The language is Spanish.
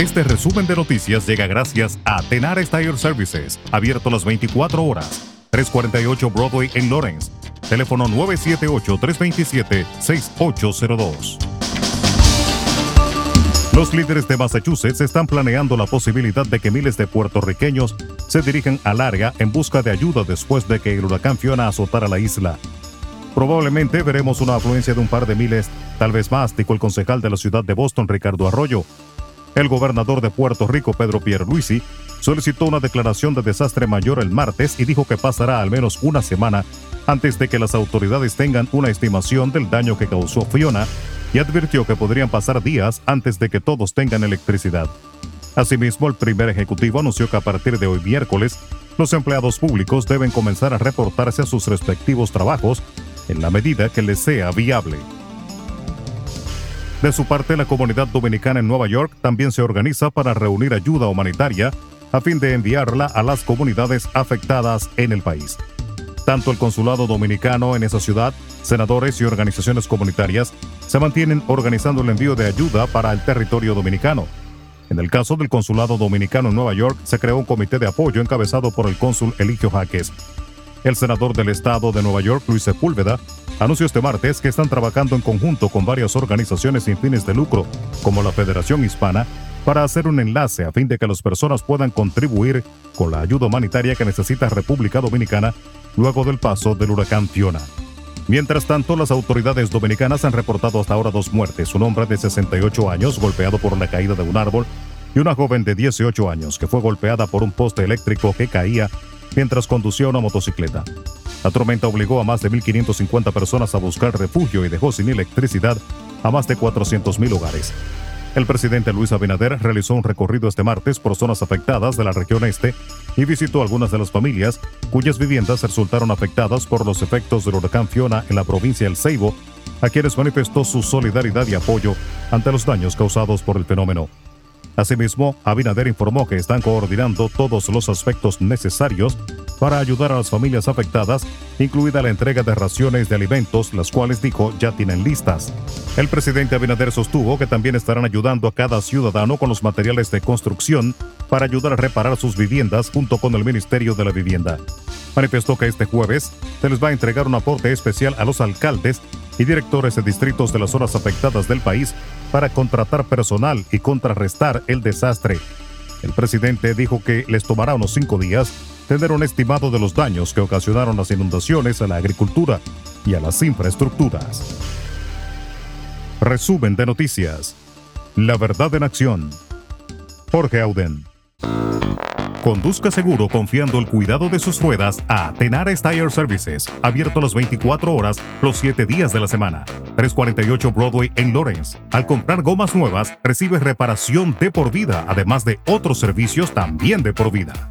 Este resumen de noticias llega gracias a Tenar Tire Services, abierto las 24 horas. 348 Broadway en Lawrence. Teléfono 978-327-6802. Los líderes de Massachusetts están planeando la posibilidad de que miles de puertorriqueños se dirijan al área en busca de ayuda después de que el huracán Fiona azotara la isla. Probablemente veremos una afluencia de un par de miles, tal vez más, dijo el concejal de la ciudad de Boston, Ricardo Arroyo. El gobernador de Puerto Rico, Pedro Pierluisi, solicitó una declaración de desastre mayor el martes y dijo que pasará al menos una semana antes de que las autoridades tengan una estimación del daño que causó Fiona y advirtió que podrían pasar días antes de que todos tengan electricidad. Asimismo, el primer ejecutivo anunció que a partir de hoy miércoles, los empleados públicos deben comenzar a reportarse a sus respectivos trabajos en la medida que les sea viable. De su parte, la comunidad dominicana en Nueva York también se organiza para reunir ayuda humanitaria a fin de enviarla a las comunidades afectadas en el país. Tanto el consulado dominicano en esa ciudad, senadores y organizaciones comunitarias se mantienen organizando el envío de ayuda para el territorio dominicano. En el caso del consulado dominicano en Nueva York, se creó un comité de apoyo encabezado por el cónsul Eligio Jaques. El senador del estado de Nueva York, Luis Sepúlveda, anunció este martes que están trabajando en conjunto con varias organizaciones sin fines de lucro, como la Federación Hispana, para hacer un enlace a fin de que las personas puedan contribuir con la ayuda humanitaria que necesita República Dominicana luego del paso del huracán Fiona. Mientras tanto, las autoridades dominicanas han reportado hasta ahora dos muertes, un hombre de 68 años golpeado por la caída de un árbol y una joven de 18 años que fue golpeada por un poste eléctrico que caía mientras conducía una motocicleta. La tormenta obligó a más de 1.550 personas a buscar refugio y dejó sin electricidad a más de 400.000 hogares. El presidente Luis Abinader realizó un recorrido este martes por zonas afectadas de la región este y visitó algunas de las familias cuyas viviendas resultaron afectadas por los efectos del huracán Fiona en la provincia del Ceibo, a quienes manifestó su solidaridad y apoyo ante los daños causados por el fenómeno. Asimismo, Abinader informó que están coordinando todos los aspectos necesarios para ayudar a las familias afectadas, incluida la entrega de raciones de alimentos, las cuales dijo ya tienen listas. El presidente Abinader sostuvo que también estarán ayudando a cada ciudadano con los materiales de construcción para ayudar a reparar sus viviendas junto con el Ministerio de la Vivienda. Manifestó que este jueves se les va a entregar un aporte especial a los alcaldes y directores de distritos de las zonas afectadas del país para contratar personal y contrarrestar el desastre. El presidente dijo que les tomará unos cinco días tener un estimado de los daños que ocasionaron las inundaciones a la agricultura y a las infraestructuras. Resumen de noticias. La verdad en acción. Jorge Auden. Conduzca seguro confiando el cuidado de sus ruedas a Tenares Tire Services, abierto las 24 horas, los 7 días de la semana. 348 Broadway en Lawrence. Al comprar gomas nuevas, recibe reparación de por vida, además de otros servicios también de por vida.